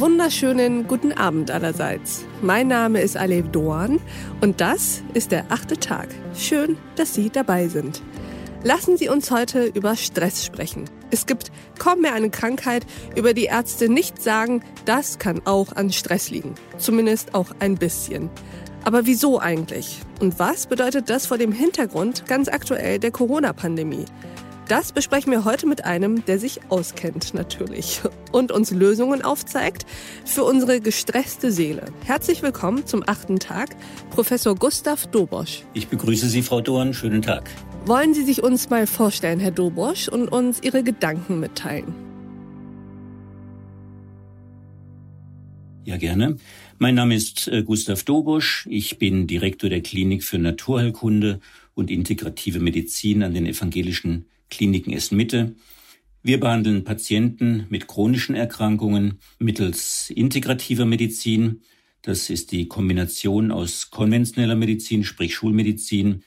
Wunderschönen guten Abend allerseits. Mein Name ist Alev Doan und das ist der achte Tag. Schön, dass Sie dabei sind. Lassen Sie uns heute über Stress sprechen. Es gibt kaum mehr eine Krankheit, über die Ärzte nicht sagen, das kann auch an Stress liegen. Zumindest auch ein bisschen. Aber wieso eigentlich? Und was bedeutet das vor dem Hintergrund ganz aktuell der Corona-Pandemie? Das besprechen wir heute mit einem, der sich auskennt natürlich und uns Lösungen aufzeigt für unsere gestresste Seele. Herzlich willkommen zum achten Tag, Professor Gustav Dobosch. Ich begrüße Sie, Frau Dorn. Schönen Tag. Wollen Sie sich uns mal vorstellen, Herr Dobosch, und uns Ihre Gedanken mitteilen? Ja, gerne. Mein Name ist äh, Gustav Dobosch. Ich bin Direktor der Klinik für Naturheilkunde und integrative Medizin an den evangelischen Kliniken Essen-Mitte. Wir behandeln Patienten mit chronischen Erkrankungen mittels integrativer Medizin. Das ist die Kombination aus konventioneller Medizin, sprich Schulmedizin,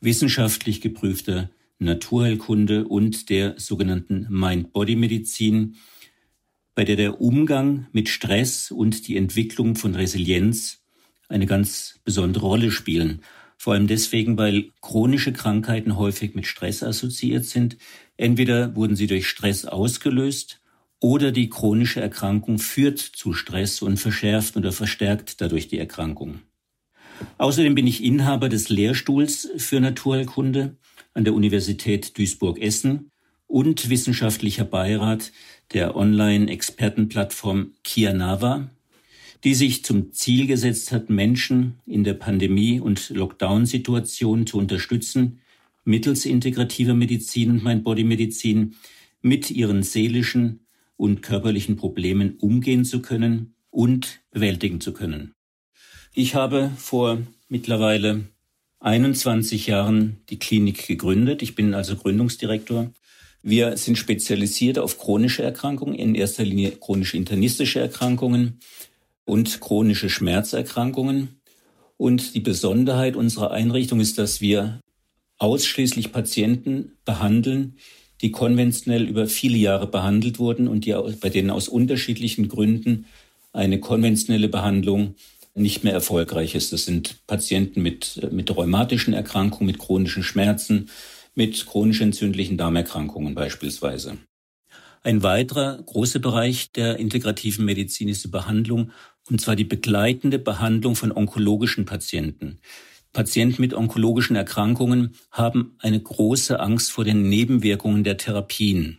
wissenschaftlich geprüfter Naturheilkunde und der sogenannten Mind-Body-Medizin, bei der der Umgang mit Stress und die Entwicklung von Resilienz eine ganz besondere Rolle spielen. Vor allem deswegen, weil chronische Krankheiten häufig mit Stress assoziiert sind. Entweder wurden sie durch Stress ausgelöst oder die chronische Erkrankung führt zu Stress und verschärft oder verstärkt dadurch die Erkrankung. Außerdem bin ich Inhaber des Lehrstuhls für Naturheilkunde an der Universität Duisburg-Essen und wissenschaftlicher Beirat der Online-Expertenplattform Kianava, die sich zum Ziel gesetzt hat, Menschen in der Pandemie- und Lockdown-Situation zu unterstützen, mittels integrativer Medizin und Mind-Body-Medizin mit ihren seelischen und körperlichen Problemen umgehen zu können und bewältigen zu können. Ich habe vor mittlerweile 21 Jahren die Klinik gegründet. Ich bin also Gründungsdirektor. Wir sind spezialisiert auf chronische Erkrankungen, in erster Linie chronische internistische Erkrankungen und chronische Schmerzerkrankungen. Und die Besonderheit unserer Einrichtung ist, dass wir ausschließlich Patienten behandeln, die konventionell über viele Jahre behandelt wurden und die, bei denen aus unterschiedlichen Gründen eine konventionelle Behandlung nicht mehr erfolgreich ist. Das sind Patienten mit, mit rheumatischen Erkrankungen, mit chronischen Schmerzen, mit chronisch entzündlichen Darmerkrankungen beispielsweise. Ein weiterer großer Bereich der integrativen Medizin ist die Behandlung und zwar die begleitende Behandlung von onkologischen Patienten. Patienten mit onkologischen Erkrankungen haben eine große Angst vor den Nebenwirkungen der Therapien.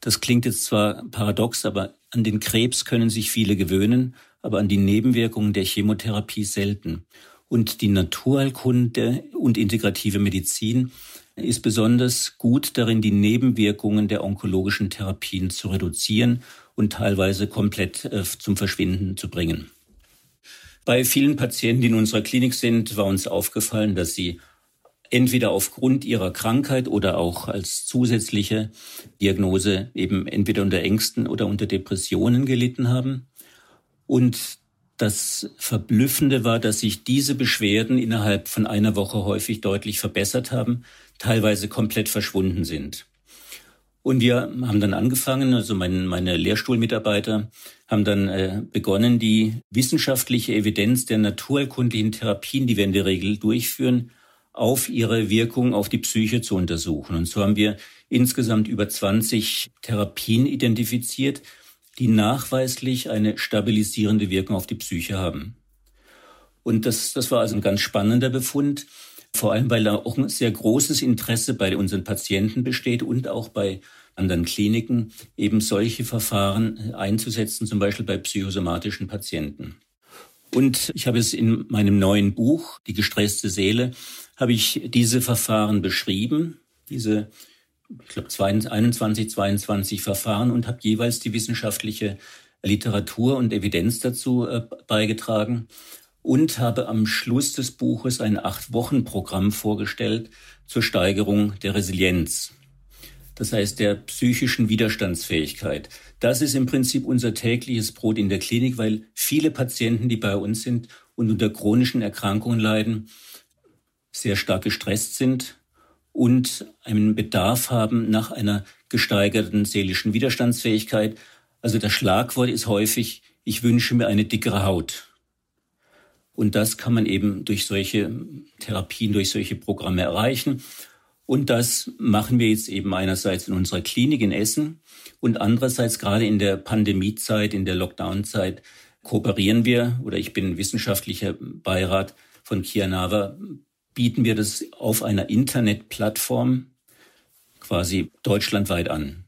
Das klingt jetzt zwar paradox, aber an den Krebs können sich viele gewöhnen, aber an die Nebenwirkungen der Chemotherapie selten. Und die Naturheilkunde und integrative Medizin ist besonders gut darin, die Nebenwirkungen der onkologischen Therapien zu reduzieren und teilweise komplett äh, zum Verschwinden zu bringen. Bei vielen Patienten, die in unserer Klinik sind, war uns aufgefallen, dass sie entweder aufgrund ihrer Krankheit oder auch als zusätzliche Diagnose eben entweder unter Ängsten oder unter Depressionen gelitten haben. Und das Verblüffende war, dass sich diese Beschwerden innerhalb von einer Woche häufig deutlich verbessert haben, teilweise komplett verschwunden sind. Und wir haben dann angefangen, also mein, meine Lehrstuhlmitarbeiter haben dann äh, begonnen, die wissenschaftliche Evidenz der naturerkundlichen Therapien, die wir in der Regel durchführen, auf ihre Wirkung auf die Psyche zu untersuchen. Und so haben wir insgesamt über 20 Therapien identifiziert, die nachweislich eine stabilisierende Wirkung auf die Psyche haben. Und das, das war also ein ganz spannender Befund vor allem weil da auch ein sehr großes Interesse bei unseren Patienten besteht und auch bei anderen Kliniken, eben solche Verfahren einzusetzen, zum Beispiel bei psychosomatischen Patienten. Und ich habe es in meinem neuen Buch, Die gestresste Seele, habe ich diese Verfahren beschrieben, diese, ich glaube, 21, 22 Verfahren und habe jeweils die wissenschaftliche Literatur und Evidenz dazu äh, beigetragen und habe am Schluss des Buches ein Acht-Wochen-Programm vorgestellt zur Steigerung der Resilienz. Das heißt, der psychischen Widerstandsfähigkeit. Das ist im Prinzip unser tägliches Brot in der Klinik, weil viele Patienten, die bei uns sind und unter chronischen Erkrankungen leiden, sehr stark gestresst sind und einen Bedarf haben nach einer gesteigerten seelischen Widerstandsfähigkeit, Also das Schlagwort ist häufig, ich wünsche mir eine dickere Haut. Und das kann man eben durch solche Therapien, durch solche Programme erreichen. Und das machen wir jetzt eben einerseits in unserer Klinik in Essen und andererseits gerade in der Pandemiezeit, in der Lockdownzeit kooperieren wir oder ich bin wissenschaftlicher Beirat von Kianava, bieten wir das auf einer Internetplattform quasi deutschlandweit an.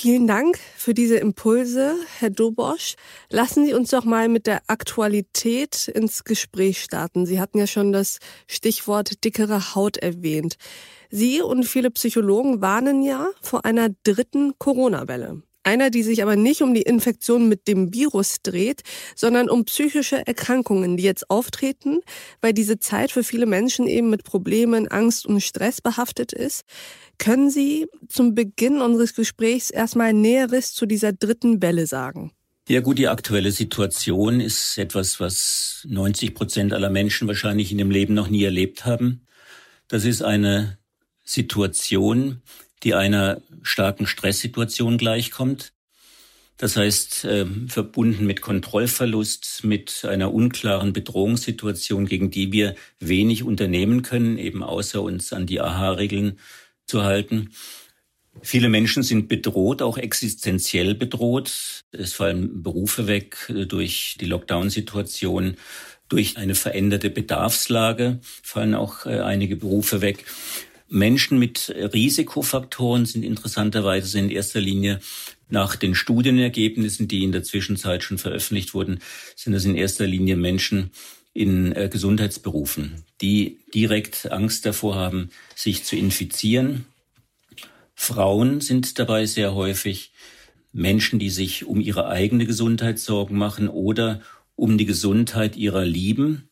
Vielen Dank für diese Impulse, Herr Dobosch. Lassen Sie uns doch mal mit der Aktualität ins Gespräch starten. Sie hatten ja schon das Stichwort dickere Haut erwähnt. Sie und viele Psychologen warnen ja vor einer dritten Corona-Welle. Einer, die sich aber nicht um die Infektion mit dem Virus dreht, sondern um psychische Erkrankungen, die jetzt auftreten, weil diese Zeit für viele Menschen eben mit Problemen, Angst und Stress behaftet ist. Können Sie zum Beginn unseres Gesprächs erstmal Näheres zu dieser dritten Welle sagen? Ja gut, die aktuelle Situation ist etwas, was 90 Prozent aller Menschen wahrscheinlich in dem Leben noch nie erlebt haben. Das ist eine Situation, die einer starken Stresssituation gleichkommt. Das heißt, äh, verbunden mit Kontrollverlust, mit einer unklaren Bedrohungssituation, gegen die wir wenig unternehmen können, eben außer uns an die AHA-Regeln zu halten. Viele Menschen sind bedroht, auch existenziell bedroht. Es fallen Berufe weg äh, durch die Lockdown-Situation, durch eine veränderte Bedarfslage fallen auch äh, einige Berufe weg. Menschen mit Risikofaktoren sind interessanterweise in erster Linie nach den Studienergebnissen, die in der Zwischenzeit schon veröffentlicht wurden, sind es in erster Linie Menschen in äh, Gesundheitsberufen, die direkt Angst davor haben, sich zu infizieren. Frauen sind dabei sehr häufig Menschen, die sich um ihre eigene Gesundheit Sorgen machen oder um die Gesundheit ihrer Lieben.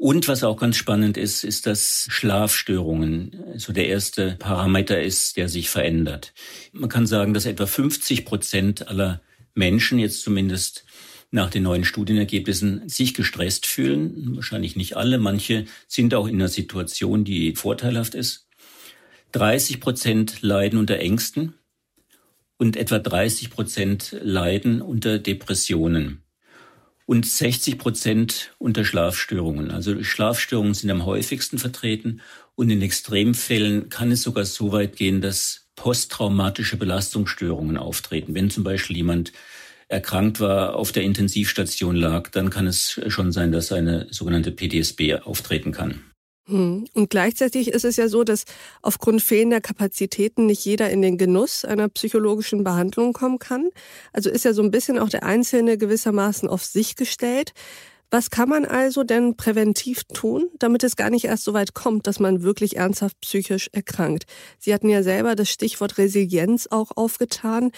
Und was auch ganz spannend ist, ist, dass Schlafstörungen so also der erste Parameter ist, der sich verändert. Man kann sagen, dass etwa 50 Prozent aller Menschen jetzt zumindest nach den neuen Studienergebnissen sich gestresst fühlen. Wahrscheinlich nicht alle. Manche sind auch in einer Situation, die vorteilhaft ist. 30 Prozent leiden unter Ängsten und etwa 30 Prozent leiden unter Depressionen und 60 Prozent unter Schlafstörungen. Also Schlafstörungen sind am häufigsten vertreten und in Extremfällen kann es sogar so weit gehen, dass posttraumatische Belastungsstörungen auftreten. Wenn zum Beispiel jemand erkrankt war, auf der Intensivstation lag, dann kann es schon sein, dass eine sogenannte PTSB auftreten kann. Hm. Und gleichzeitig ist es ja so, dass aufgrund fehlender Kapazitäten nicht jeder in den Genuss einer psychologischen Behandlung kommen kann. Also ist ja so ein bisschen auch der Einzelne gewissermaßen auf sich gestellt. Was kann man also denn präventiv tun, damit es gar nicht erst so weit kommt, dass man wirklich ernsthaft psychisch erkrankt? Sie hatten ja selber das Stichwort Resilienz auch aufgetan.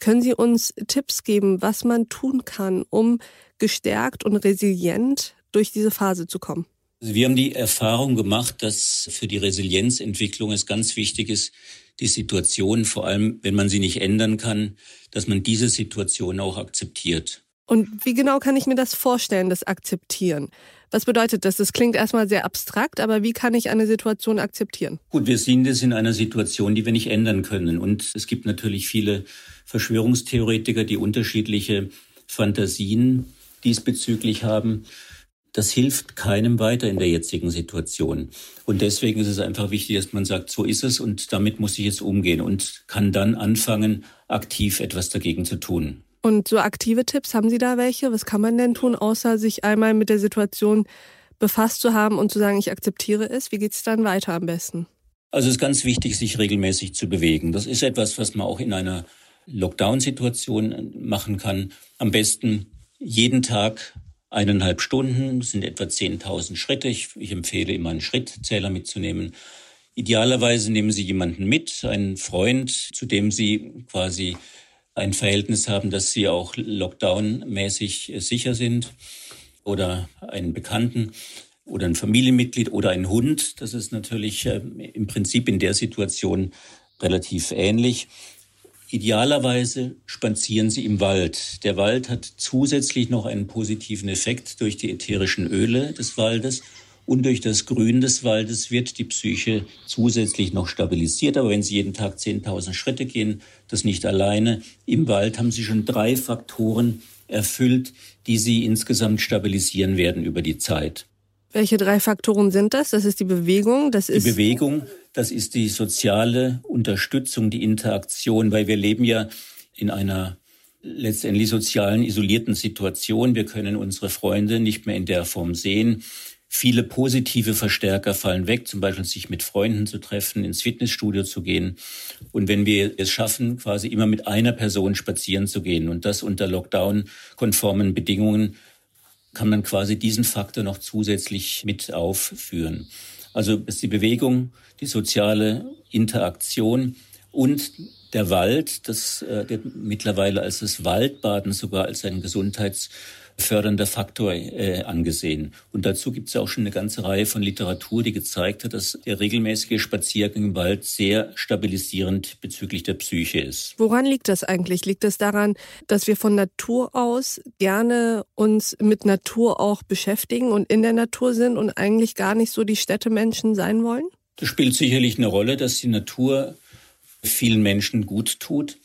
Können Sie uns Tipps geben, was man tun kann, um gestärkt und resilient durch diese Phase zu kommen? Also wir haben die Erfahrung gemacht, dass für die Resilienzentwicklung es ganz wichtig ist, die Situation, vor allem wenn man sie nicht ändern kann, dass man diese Situation auch akzeptiert. Und wie genau kann ich mir das vorstellen, das Akzeptieren? Was bedeutet das? Das klingt erstmal sehr abstrakt, aber wie kann ich eine Situation akzeptieren? Gut, wir sind jetzt in einer Situation, die wir nicht ändern können. Und es gibt natürlich viele Verschwörungstheoretiker, die unterschiedliche Fantasien diesbezüglich haben das hilft keinem weiter in der jetzigen Situation. Und deswegen ist es einfach wichtig, dass man sagt, so ist es und damit muss ich jetzt umgehen und kann dann anfangen, aktiv etwas dagegen zu tun. Und so aktive Tipps, haben Sie da welche? Was kann man denn tun, außer sich einmal mit der Situation befasst zu haben und zu sagen, ich akzeptiere es? Wie geht es dann weiter am besten? Also es ist ganz wichtig, sich regelmäßig zu bewegen. Das ist etwas, was man auch in einer Lockdown-Situation machen kann. Am besten jeden Tag eineinhalb Stunden, sind etwa 10.000 Schritte. Ich, ich empfehle immer einen Schrittzähler mitzunehmen. Idealerweise nehmen Sie jemanden mit, einen Freund, zu dem Sie quasi ein Verhältnis haben, dass Sie auch Lockdown-mäßig sicher sind oder einen Bekannten oder ein Familienmitglied oder ein Hund. Das ist natürlich äh, im Prinzip in der Situation relativ ähnlich. Idealerweise spazieren Sie im Wald. Der Wald hat zusätzlich noch einen positiven Effekt durch die ätherischen Öle des Waldes Und durch das Grün des Waldes wird die Psyche zusätzlich noch stabilisiert. Aber wenn Sie jeden Tag 10.000 Schritte gehen, das nicht alleine. Im Wald haben Sie schon drei Faktoren erfüllt, die Sie insgesamt stabilisieren werden über die Zeit. Welche drei Faktoren sind das? Das ist die Bewegung, das ist die Bewegung, das ist die soziale Unterstützung, die Interaktion, weil wir leben ja in einer letztendlich sozialen isolierten Situation. Wir können unsere Freunde nicht mehr in der Form sehen. Viele positive Verstärker fallen weg, zum Beispiel sich mit Freunden zu treffen, ins Fitnessstudio zu gehen. Und wenn wir es schaffen, quasi immer mit einer Person spazieren zu gehen und das unter Lockdown-konformen Bedingungen, kann man quasi diesen Faktor noch zusätzlich mit aufführen. Also ist die Bewegung, die soziale Interaktion und der Wald, das äh, mittlerweile als das Waldbaden sogar als ein gesundheitsfördernder Faktor äh, angesehen. Und dazu gibt es auch schon eine ganze Reihe von Literatur, die gezeigt hat, dass der regelmäßige Spaziergang im Wald sehr stabilisierend bezüglich der Psyche ist. Woran liegt das eigentlich? Liegt das daran, dass wir von Natur aus gerne uns mit Natur auch beschäftigen und in der Natur sind und eigentlich gar nicht so die Städtemenschen sein wollen? Das spielt sicherlich eine Rolle, dass die Natur vielen Menschen gut tut.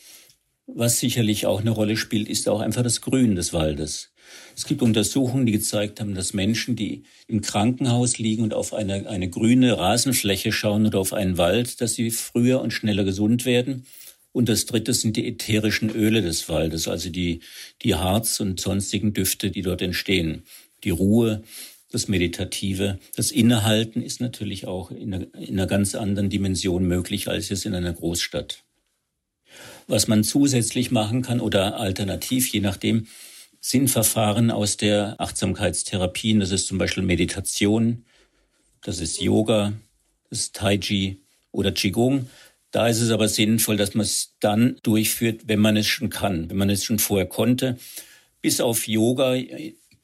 Was sicherlich auch eine Rolle spielt, ist auch einfach das Grün des Waldes. Es gibt Untersuchungen, die gezeigt haben, dass Menschen, die im Krankenhaus liegen und auf eine, eine grüne Rasenfläche schauen oder auf einen Wald, dass sie früher und schneller gesund werden. Und das dritte sind die ätherischen Öle des Waldes, also die, die Harz und sonstigen Düfte, die dort entstehen. Die Ruhe, das Meditative, das Innehalten ist natürlich auch in einer, in einer ganz anderen Dimension möglich als es in einer Großstadt. Was man zusätzlich machen kann oder alternativ, je nachdem, sind Verfahren aus der Achtsamkeitstherapie. Das ist zum Beispiel Meditation, das ist Yoga, das ist Tai Chi oder Qigong. Da ist es aber sinnvoll, dass man es dann durchführt, wenn man es schon kann, wenn man es schon vorher konnte. Bis auf Yoga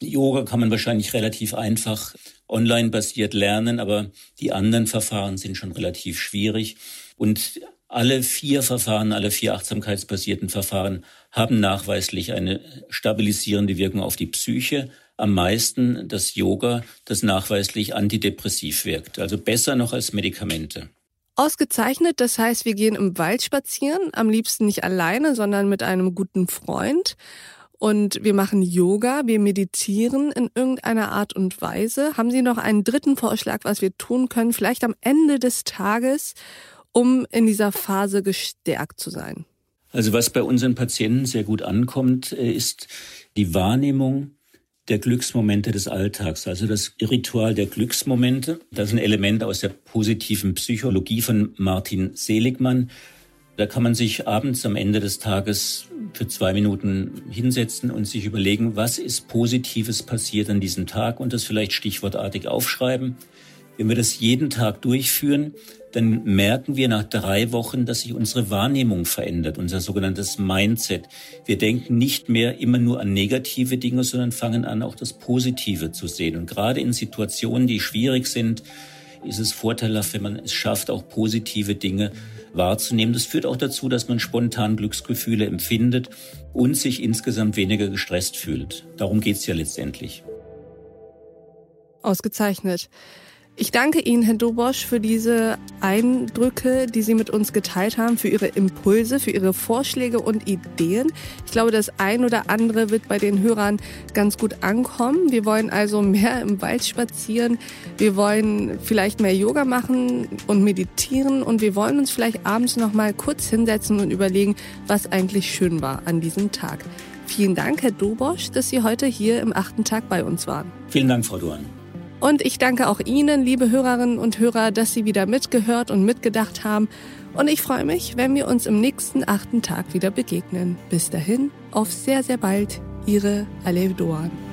Yoga kann man wahrscheinlich relativ einfach online basiert lernen, aber die anderen Verfahren sind schon relativ schwierig. Und alle vier Verfahren, alle vier achtsamkeitsbasierten Verfahren haben nachweislich eine stabilisierende Wirkung auf die Psyche. Am meisten das Yoga, das nachweislich antidepressiv wirkt. Also besser noch als Medikamente. Ausgezeichnet, das heißt, wir gehen im Wald spazieren, am liebsten nicht alleine, sondern mit einem guten Freund und wir machen Yoga, wir meditieren in irgendeiner Art und Weise. Haben Sie noch einen dritten Vorschlag, was wir tun können, vielleicht am Ende des Tages, um in dieser Phase gestärkt zu sein? Also was bei unseren Patienten sehr gut ankommt, äh, ist die Wahrnehmung der Glücksmomente des Alltags, also das Ritual der Glücksmomente. Das ist ein Element aus der positiven Psychologie von Martin Seligmann. Da kann man sich abends am Ende des Tages für zwei Minuten hinsetzen und sich überlegen, was ist Positives passiert an diesem Tag und das vielleicht stichwortartig aufschreiben. Wenn wir das jeden Tag durchführen, dann merken wir nach drei Wochen, dass sich unsere Wahrnehmung verändert, unser sogenanntes Mindset. Wir denken nicht mehr immer nur an negative Dinge, sondern fangen an, auch das Positive zu sehen. Und gerade in Situationen, die schwierig sind, ist es vorteilhaft, wenn man es schafft, auch positive Dinge wahrzunehmen. Das führt auch dazu, dass man spontan Glücksgefühle empfindet und sich insgesamt weniger gestresst fühlt. Darum geht es ja letztendlich. Ausgezeichnet. Ich danke Ihnen, Herr Dobosch, für diese Eindrücke, die Sie mit uns geteilt haben, für Ihre Impulse, für Ihre Vorschläge und Ideen. Ich glaube, das ein oder andere wird bei den Hörern ganz gut ankommen. Wir wollen also mehr im Wald spazieren. Wir wollen vielleicht mehr Yoga machen und meditieren und wir wollen uns vielleicht abends noch mal kurz hinsetzen und überlegen, was eigentlich schön war an diesem Tag. Vielen Dank, Herr Dobosch, dass Sie heute hier im achten Tag bei uns waren. Vielen Dank, Frau Duan. Und ich danke auch Ihnen, liebe Hörerinnen und Hörer, dass Sie wieder mitgehört und mitgedacht haben. Und ich freue mich, wenn wir uns im nächsten achten Tag wieder begegnen. Bis dahin, auf sehr, sehr bald, Ihre Alev Doan.